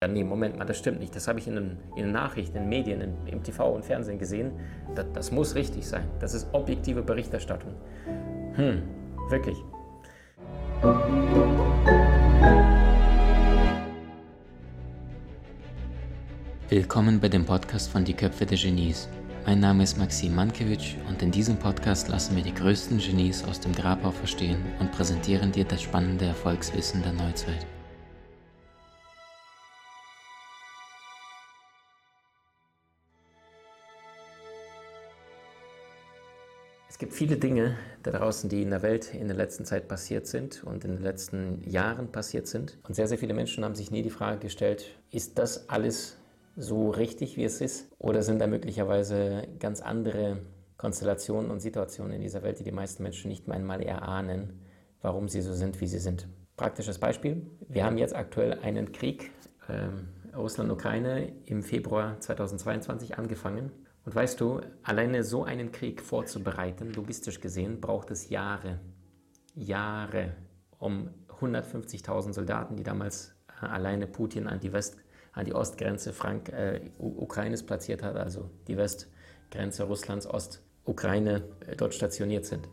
Ja, nee, Moment mal, das stimmt nicht. Das habe ich in den, in den Nachrichten, in den Medien, in, im TV und Fernsehen gesehen. Das, das muss richtig sein. Das ist objektive Berichterstattung. Hm, wirklich. Willkommen bei dem Podcast von Die Köpfe der Genies. Mein Name ist Maxim Mankewitsch und in diesem Podcast lassen wir die größten Genies aus dem Grabau verstehen und präsentieren dir das spannende Erfolgswissen der Neuzeit. Es gibt viele Dinge da draußen, die in der Welt in der letzten Zeit passiert sind und in den letzten Jahren passiert sind. Und sehr, sehr viele Menschen haben sich nie die Frage gestellt, ist das alles so richtig, wie es ist? Oder sind da möglicherweise ganz andere Konstellationen und Situationen in dieser Welt, die die meisten Menschen nicht einmal erahnen, warum sie so sind, wie sie sind? Praktisches Beispiel. Wir haben jetzt aktuell einen Krieg, äh, Russland-Ukraine, im Februar 2022 angefangen. Und weißt du, alleine so einen Krieg vorzubereiten, logistisch gesehen, braucht es Jahre. Jahre, um 150.000 Soldaten, die damals äh, alleine Putin an die, West, an die Ostgrenze Frank, äh, Ukraines platziert hat, also die Westgrenze Russlands, Ostukraine, äh, dort stationiert sind.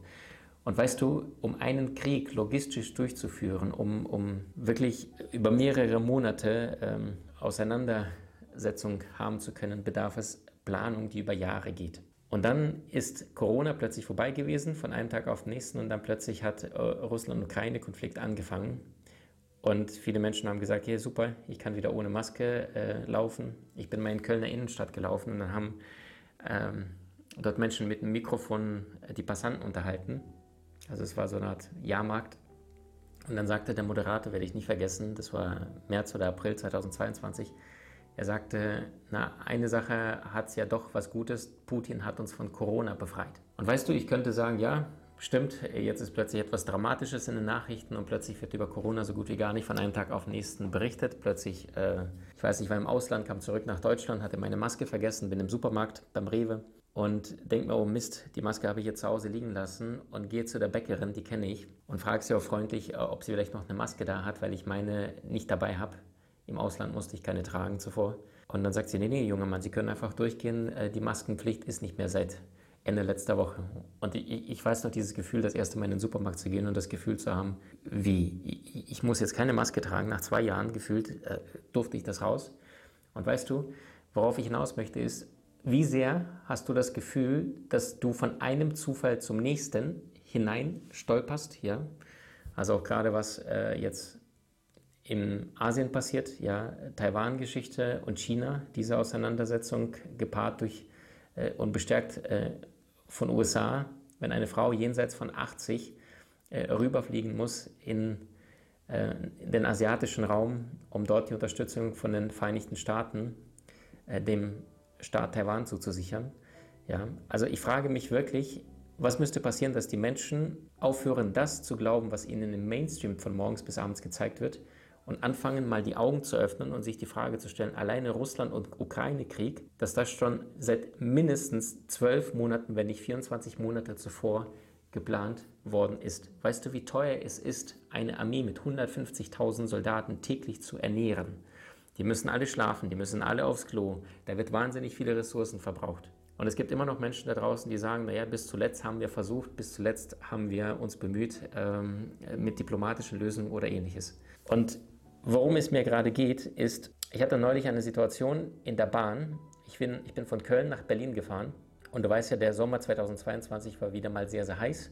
Und weißt du, um einen Krieg logistisch durchzuführen, um, um wirklich über mehrere Monate ähm, Auseinandersetzung haben zu können, bedarf es Planung, die über Jahre geht. Und dann ist Corona plötzlich vorbei gewesen, von einem Tag auf den nächsten, und dann plötzlich hat äh, Russland-Ukraine-Konflikt angefangen. Und viele Menschen haben gesagt, ja super, ich kann wieder ohne Maske äh, laufen. Ich bin mal in Kölner Innenstadt gelaufen und dann haben ähm, dort Menschen mit einem Mikrofon äh, die Passanten unterhalten. Also es war so eine Art Jahrmarkt. Und dann sagte der Moderator, werde ich nicht vergessen, das war März oder April 2022, er sagte, na, eine Sache hat es ja doch was Gutes, Putin hat uns von Corona befreit. Und weißt du, ich könnte sagen, ja, stimmt, jetzt ist plötzlich etwas Dramatisches in den Nachrichten und plötzlich wird über Corona so gut wie gar nicht von einem Tag auf den nächsten berichtet. Plötzlich, äh, ich weiß nicht, war im Ausland, kam zurück nach Deutschland, hatte meine Maske vergessen, bin im Supermarkt beim Rewe und denke mir, oh Mist, die Maske habe ich jetzt zu Hause liegen lassen und gehe zu der Bäckerin, die kenne ich, und frage sie auch freundlich, äh, ob sie vielleicht noch eine Maske da hat, weil ich meine nicht dabei habe. Im Ausland musste ich keine tragen zuvor. Und dann sagt sie, nee, nee, junger Mann, Sie können einfach durchgehen, äh, die Maskenpflicht ist nicht mehr seit Ende letzter Woche. Und ich, weiß noch dieses Gefühl, das erste Mal in den Supermarkt zu gehen und das Gefühl zu haben, wie, ich, ich muss jetzt keine Maske tragen. Nach zwei Jahren gefühlt äh, durfte ich das raus. Und weißt du, worauf ich hinaus möchte, ist, wie sehr hast du das Gefühl, dass du von einem Zufall zum nächsten hinein stolperst, ja? Also auch gerade was äh, jetzt in Asien passiert, ja, Taiwan-Geschichte und China, diese Auseinandersetzung gepaart durch äh, und bestärkt äh, von USA, wenn eine Frau jenseits von 80 äh, rüberfliegen muss in, äh, in, den asiatischen Raum, um dort die Unterstützung von den Vereinigten Staaten, äh, dem Staat Taiwan zuzusichern. Ja, also ich frage mich wirklich, was müsste passieren, dass die Menschen aufhören, das zu glauben, was ihnen im Mainstream von morgens bis abends gezeigt wird, und anfangen mal die Augen zu öffnen und sich die Frage zu stellen, alleine Russland- und Ukraine-Krieg, dass das schon seit mindestens zwölf Monaten, wenn nicht 24 Monate zuvor geplant worden ist. Weißt du, wie teuer es ist, eine Armee mit 150.000 Soldaten täglich zu ernähren? Die müssen alle schlafen, die müssen alle aufs Klo. Da wird wahnsinnig viele Ressourcen verbraucht. Und es gibt immer noch Menschen da draußen, die sagen, naja, bis zuletzt haben wir versucht, bis zuletzt haben wir uns bemüht ähm, mit diplomatischen Lösungen oder ähnliches. Und Worum es mir gerade geht, ist, ich hatte neulich eine Situation in der Bahn. Ich bin, ich bin von Köln nach Berlin gefahren und du weißt ja, der Sommer 2022 war wieder mal sehr, sehr heiß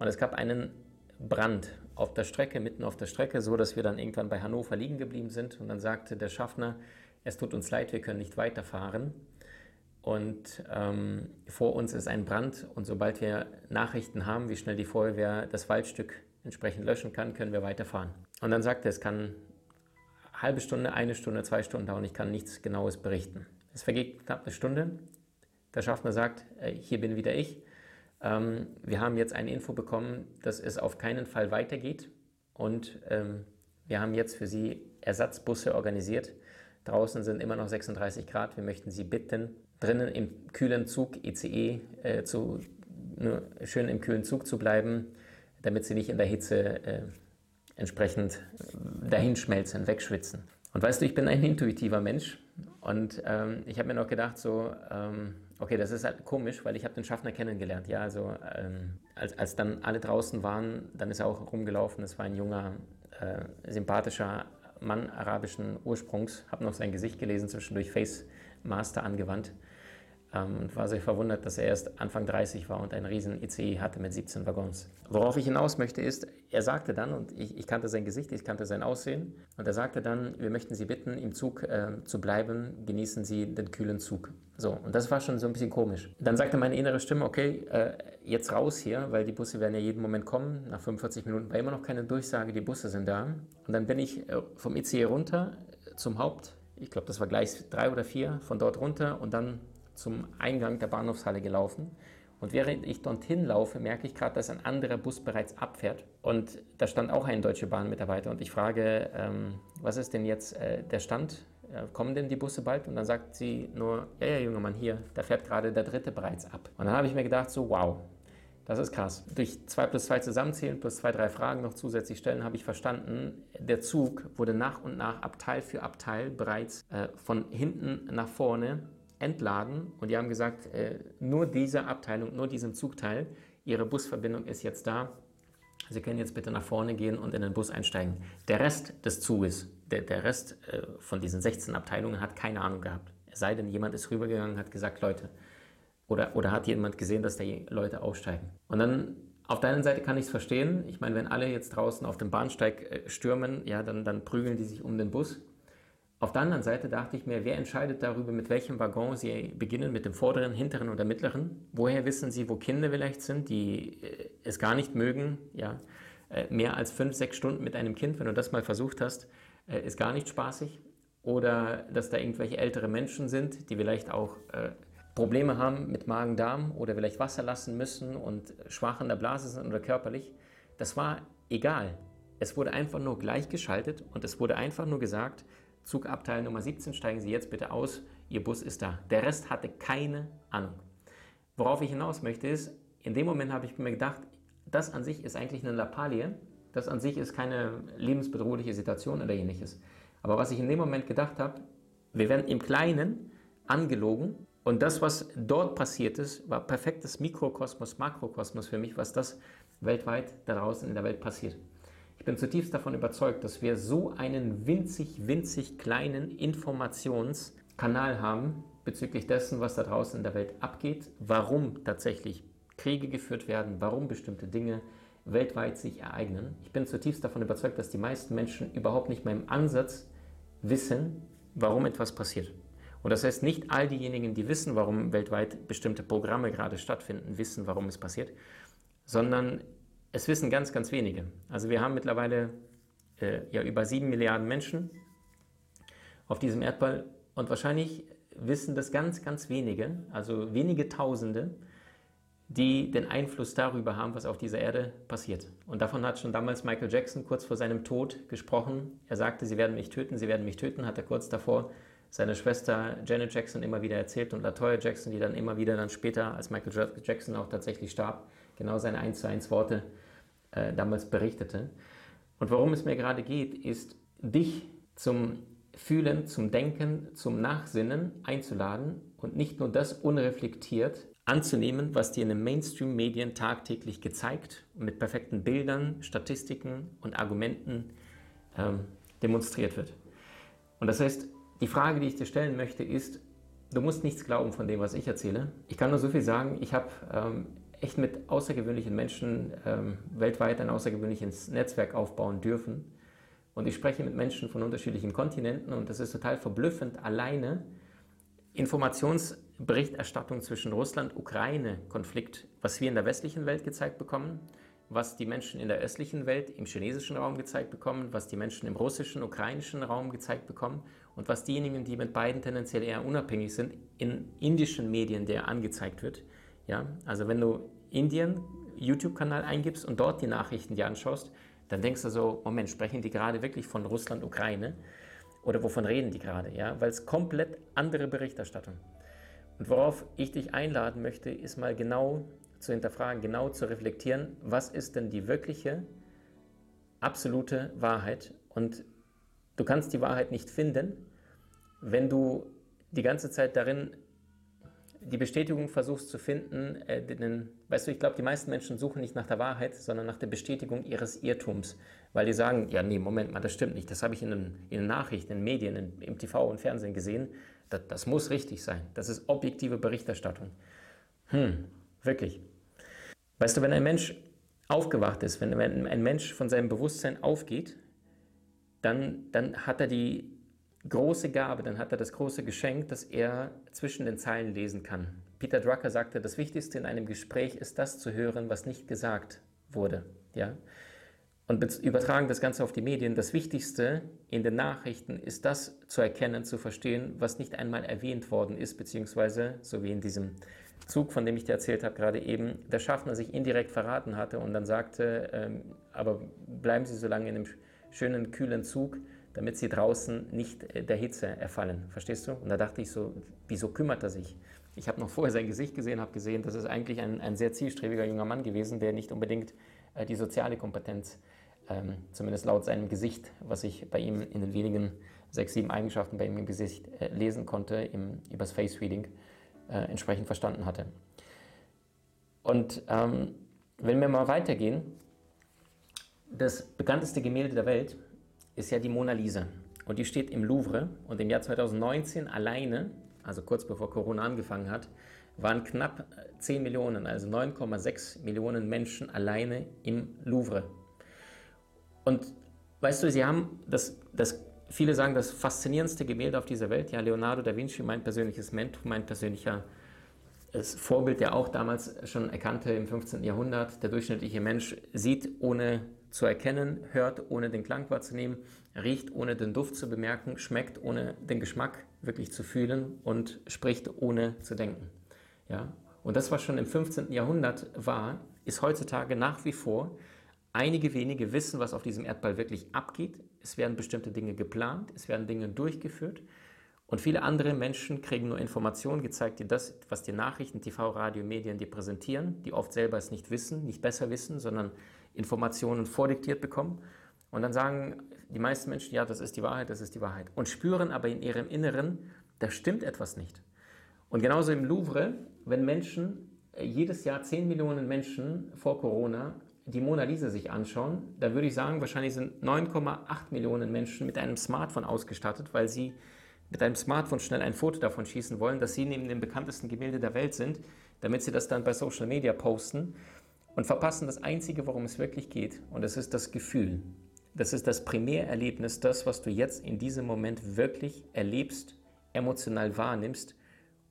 und es gab einen Brand auf der Strecke, mitten auf der Strecke, so dass wir dann irgendwann bei Hannover liegen geblieben sind und dann sagte der Schaffner, es tut uns leid, wir können nicht weiterfahren. Und ähm, vor uns ist ein Brand und sobald wir Nachrichten haben, wie schnell die Feuerwehr das Waldstück entsprechend löschen kann, können wir weiterfahren. Und dann sagte er, es kann halbe Stunde, eine Stunde, zwei Stunden dauern. Ich kann nichts Genaues berichten. Es vergeht knapp eine Stunde. Der Schaffner sagt, äh, hier bin wieder ich. Ähm, wir haben jetzt eine Info bekommen, dass es auf keinen Fall weitergeht. Und ähm, wir haben jetzt für Sie Ersatzbusse organisiert. Draußen sind immer noch 36 Grad. Wir möchten Sie bitten, drinnen im kühlen Zug, ICE, äh, zu, schön im kühlen Zug zu bleiben, damit Sie nicht in der Hitze äh, entsprechend dahinschmelzen, wegschwitzen. Und weißt du, ich bin ein intuitiver Mensch und ähm, ich habe mir noch gedacht, so, ähm, okay, das ist halt komisch, weil ich habe den Schaffner kennengelernt. Ja, also ähm, als, als dann alle draußen waren, dann ist er auch rumgelaufen. Es war ein junger, äh, sympathischer Mann arabischen Ursprungs. Habe noch sein Gesicht gelesen, zwischendurch Face Master angewandt und war sehr verwundert, dass er erst Anfang 30 war und einen riesen ICE hatte mit 17 Waggons. Worauf ich hinaus möchte ist, er sagte dann, und ich, ich kannte sein Gesicht, ich kannte sein Aussehen, und er sagte dann, wir möchten Sie bitten, im Zug äh, zu bleiben, genießen Sie den kühlen Zug. So, und das war schon so ein bisschen komisch. Dann sagte meine innere Stimme, okay, äh, jetzt raus hier, weil die Busse werden ja jeden Moment kommen. Nach 45 Minuten war immer noch keine Durchsage, die Busse sind da. Und dann bin ich äh, vom ICE runter zum Haupt, ich glaube, das war gleich drei oder vier, von dort runter und dann zum Eingang der Bahnhofshalle gelaufen. Und während ich dorthin laufe, merke ich gerade, dass ein anderer Bus bereits abfährt. Und da stand auch ein Deutsche Bahn-Mitarbeiter. Und ich frage, ähm, was ist denn jetzt äh, der Stand? Äh, kommen denn die Busse bald? Und dann sagt sie nur, ja, ja, junger Mann, hier, da fährt gerade der dritte bereits ab. Und dann habe ich mir gedacht, so, wow, das ist krass. Durch 2 plus 2 zusammenzählen, plus zwei, drei Fragen noch zusätzlich stellen, habe ich verstanden, der Zug wurde nach und nach Abteil für Abteil bereits äh, von hinten nach vorne entladen und die haben gesagt, äh, nur diese Abteilung, nur diesen Zugteil, Ihre Busverbindung ist jetzt da. Sie können jetzt bitte nach vorne gehen und in den Bus einsteigen. Der Rest des Zuges, der, der Rest äh, von diesen 16 Abteilungen hat keine Ahnung gehabt. Es sei denn, jemand ist rübergegangen und hat gesagt, Leute, oder, oder hat jemand gesehen, dass da Leute aussteigen. Und dann auf der einen Seite kann ich es verstehen. Ich meine, wenn alle jetzt draußen auf dem Bahnsteig äh, stürmen, ja, dann, dann prügeln die sich um den Bus. Auf der anderen Seite dachte ich mir, wer entscheidet darüber, mit welchem Waggon Sie beginnen, mit dem vorderen, hinteren oder mittleren? Woher wissen Sie, wo Kinder vielleicht sind, die äh, es gar nicht mögen? Ja, äh, mehr als fünf, sechs Stunden mit einem Kind, wenn du das mal versucht hast, äh, ist gar nicht spaßig. Oder dass da irgendwelche ältere Menschen sind, die vielleicht auch Probleme haben mit Magen-Darm oder vielleicht Wasser lassen müssen und schwach in der Blase sind oder körperlich. Das war egal. Es wurde einfach nur gleichgeschaltet und es wurde einfach nur gesagt, Zugabteil Nummer 17, steigen Sie jetzt bitte aus, Ihr Bus ist da. Der Rest hatte keine Ahnung. Worauf ich hinaus möchte ist, in dem Moment habe ich mir gedacht, das an sich ist eigentlich eine Lappalie, das an sich ist keine lebensbedrohliche Situation oder ähnliches. Aber was ich in dem Moment gedacht habe, wir werden im Kleinen angelogen und das, was dort passiert ist, war perfektes Mikrokosmos, Makrokosmos für mich, was das weltweit da draußen in der Welt passiert. Ich bin zutiefst davon überzeugt, dass wir so einen winzig, winzig kleinen Informationskanal haben bezüglich dessen, was da draußen in der Welt abgeht, warum tatsächlich Kriege geführt werden, warum bestimmte Dinge weltweit sich ereignen. Ich bin zutiefst davon überzeugt, dass die meisten Menschen überhaupt nicht mal im Ansatz wissen, warum etwas passiert. Und das heißt, nicht all diejenigen, die wissen, warum weltweit bestimmte Programme gerade stattfinden, wissen, warum es passiert, sondern es wissen ganz, ganz wenige. Also wir haben mittlerweile äh, ja über sieben Milliarden Menschen auf diesem Erdball und wahrscheinlich wissen das ganz, ganz wenige, also wenige Tausende, die den Einfluss darüber haben, was auf dieser Erde passiert. Und davon hat schon damals Michael Jackson kurz vor seinem Tod gesprochen. Er sagte, sie werden mich töten, sie werden mich töten, hat er kurz davor seine Schwester Janet Jackson immer wieder erzählt und Latoya Jackson, die dann immer wieder dann später, als Michael Jackson auch tatsächlich starb, genau seine 1 zu 1 Worte äh, damals berichtete. Und worum es mir gerade geht, ist, dich zum Fühlen, zum Denken, zum Nachsinnen einzuladen und nicht nur das unreflektiert anzunehmen, was dir in den Mainstream-Medien tagtäglich gezeigt und mit perfekten Bildern, Statistiken und Argumenten ähm, demonstriert wird. Und das heißt, die Frage, die ich dir stellen möchte, ist, du musst nichts glauben von dem, was ich erzähle. Ich kann nur so viel sagen, ich habe ähm, echt mit außergewöhnlichen Menschen ähm, weltweit ein außergewöhnliches Netzwerk aufbauen dürfen. Und ich spreche mit Menschen von unterschiedlichen Kontinenten und das ist total verblüffend, alleine Informationsberichterstattung zwischen Russland-Ukraine-Konflikt, was wir in der westlichen Welt gezeigt bekommen, was die Menschen in der östlichen Welt im chinesischen Raum gezeigt bekommen, was die Menschen im russischen, ukrainischen Raum gezeigt bekommen und was diejenigen, die mit beiden tendenziell eher unabhängig sind, in indischen Medien, der angezeigt wird. Ja, also wenn du Indien YouTube-Kanal eingibst und dort die Nachrichten dir anschaust, dann denkst du so, Moment, sprechen die gerade wirklich von Russland, Ukraine? Oder wovon reden die gerade? Ja, weil es komplett andere Berichterstattung. Und worauf ich dich einladen möchte, ist mal genau zu hinterfragen, genau zu reflektieren, was ist denn die wirkliche, absolute Wahrheit? Und du kannst die Wahrheit nicht finden, wenn du die ganze Zeit darin die Bestätigung versuchst zu finden, äh, den, weißt du, ich glaube, die meisten Menschen suchen nicht nach der Wahrheit, sondern nach der Bestätigung ihres Irrtums, weil die sagen, ja, nee, Moment mal, das stimmt nicht, das habe ich in den, in den Nachrichten, in den Medien, in, im TV und Fernsehen gesehen, das, das muss richtig sein, das ist objektive Berichterstattung. Hm, wirklich. Weißt du, wenn ein Mensch aufgewacht ist, wenn ein Mensch von seinem Bewusstsein aufgeht, dann, dann hat er die große Gabe, dann hat er das große Geschenk, dass er zwischen den Zeilen lesen kann. Peter Drucker sagte, das Wichtigste in einem Gespräch ist das zu hören, was nicht gesagt wurde. Ja? Und übertragen das Ganze auf die Medien, das Wichtigste in den Nachrichten ist das zu erkennen, zu verstehen, was nicht einmal erwähnt worden ist, beziehungsweise, so wie in diesem Zug, von dem ich dir erzählt habe, gerade eben, der Schaffner sich indirekt verraten hatte und dann sagte, ähm, aber bleiben Sie so lange in dem schönen, kühlen Zug, damit sie draußen nicht äh, der Hitze erfallen. Verstehst du? Und da dachte ich so, wieso kümmert er sich? Ich habe noch vorher sein Gesicht gesehen, habe gesehen, das ist eigentlich ein, ein sehr zielstrebiger junger Mann gewesen, der nicht unbedingt äh, die soziale Kompetenz, ähm, zumindest laut seinem Gesicht, was ich bei ihm in den wenigen sechs, sieben Eigenschaften bei ihm im Gesicht äh, lesen konnte, im, übers Face Reading, äh, entsprechend verstanden hatte. Und ähm, wenn wir mal weitergehen, das bekannteste Gemälde der Welt ist ja die Mona Lisa. Und die steht im Louvre. Und im Jahr 2019 alleine, also kurz bevor Corona angefangen hat, waren knapp 10 Millionen, also 9,6 Millionen Menschen alleine im Louvre. Und weißt du, sie haben das, das, viele sagen, das faszinierendste Gemälde auf dieser Welt, ja, Leonardo da Vinci, mein persönliches Mentor, mein persönlicher das Vorbild, der auch damals schon erkannte im 15. Jahrhundert, der durchschnittliche Mensch sieht ohne zu erkennen, hört ohne den Klang wahrzunehmen, riecht ohne den Duft zu bemerken, schmeckt ohne den Geschmack wirklich zu fühlen und spricht ohne zu denken. Ja? Und das, was schon im 15. Jahrhundert war, ist heutzutage nach wie vor. Einige wenige wissen, was auf diesem Erdball wirklich abgeht. Es werden bestimmte Dinge geplant, es werden Dinge durchgeführt. Und viele andere Menschen kriegen nur Informationen gezeigt, die das, was die Nachrichten, TV, Radio, Medien dir präsentieren, die oft selber es nicht wissen, nicht besser wissen, sondern Informationen vordiktiert bekommen. Und dann sagen die meisten Menschen, ja, das ist die Wahrheit, das ist die Wahrheit. Und spüren aber in ihrem Inneren, da stimmt etwas nicht. Und genauso im Louvre, wenn Menschen, äh, jedes Jahr 10 Millionen Menschen vor Corona die Mona Lisa sich anschauen, da würde ich sagen, wahrscheinlich sind 9,8 Millionen Menschen mit einem Smartphone ausgestattet, weil sie mit einem Smartphone schnell ein Foto davon schießen wollen, dass sie neben dem bekanntesten Gemälde der Welt sind, damit sie das dann bei Social Media posten und verpassen das Einzige, worum es wirklich geht, und das ist das Gefühl. Das ist das Primärerlebnis, das, was du jetzt in diesem Moment wirklich erlebst, emotional wahrnimmst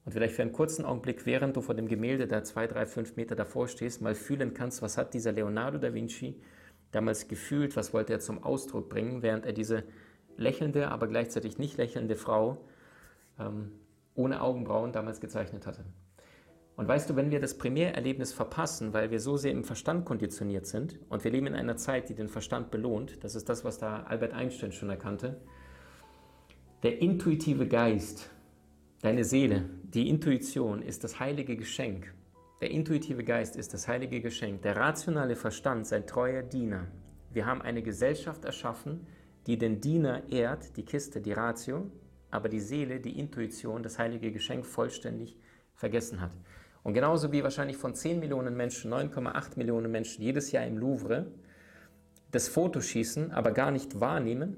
und vielleicht für einen kurzen Augenblick, während du vor dem Gemälde da zwei, drei, fünf Meter davor stehst, mal fühlen kannst, was hat dieser Leonardo da Vinci damals gefühlt, was wollte er zum Ausdruck bringen, während er diese lächelnde, aber gleichzeitig nicht lächelnde Frau ähm, ohne Augenbrauen damals gezeichnet hatte. Und weißt du, wenn wir das Primärerlebnis verpassen, weil wir so sehr im Verstand konditioniert sind und wir leben in einer Zeit, die den Verstand belohnt, das ist das, was da Albert Einstein schon erkannte, der intuitive Geist, deine Seele, die Intuition ist das heilige Geschenk. Der intuitive Geist ist das heilige Geschenk. Der rationale Verstand sein treuer Diener. Wir haben eine Gesellschaft erschaffen, die den Diener ehrt, die Kiste, die Ratio, aber die Seele, die Intuition, das heilige Geschenk vollständig vergessen hat. Und genauso wie wahrscheinlich von 10 Millionen Menschen, 9,8 Millionen Menschen jedes Jahr im Louvre das Foto schießen, aber gar nicht wahrnehmen,